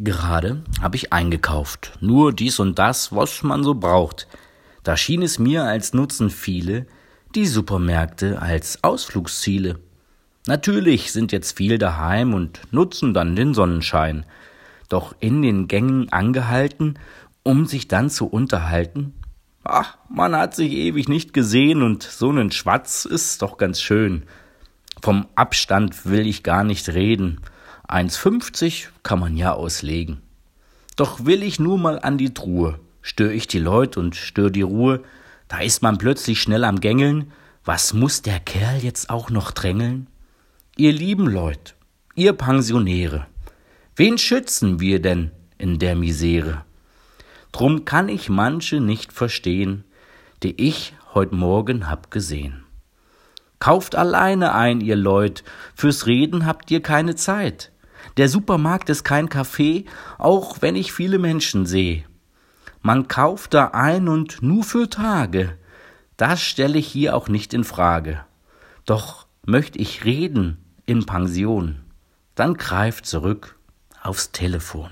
Gerade habe ich eingekauft, nur dies und das, was man so braucht. Da schien es mir, als nutzen viele die Supermärkte als Ausflugsziele. Natürlich sind jetzt viel daheim und nutzen dann den Sonnenschein. Doch in den Gängen angehalten, um sich dann zu unterhalten? Ach, man hat sich ewig nicht gesehen und so nen Schwatz ist doch ganz schön. Vom Abstand will ich gar nicht reden. 1,50 kann man ja auslegen. Doch will ich nur mal an die Truhe, stör ich die Leut und stör die Ruhe, da ist man plötzlich schnell am Gängeln, was muss der Kerl jetzt auch noch drängeln? Ihr lieben Leut, ihr Pensionäre, wen schützen wir denn in der Misere? Drum kann ich manche nicht verstehen, die ich heut Morgen hab gesehen. Kauft alleine ein, ihr Leut, fürs Reden habt ihr keine Zeit. Der Supermarkt ist kein Café, auch wenn ich viele Menschen seh. Man kauft da ein und nur für Tage. Das stelle ich hier auch nicht in Frage. Doch möcht ich reden in Pension, dann greift zurück aufs Telefon.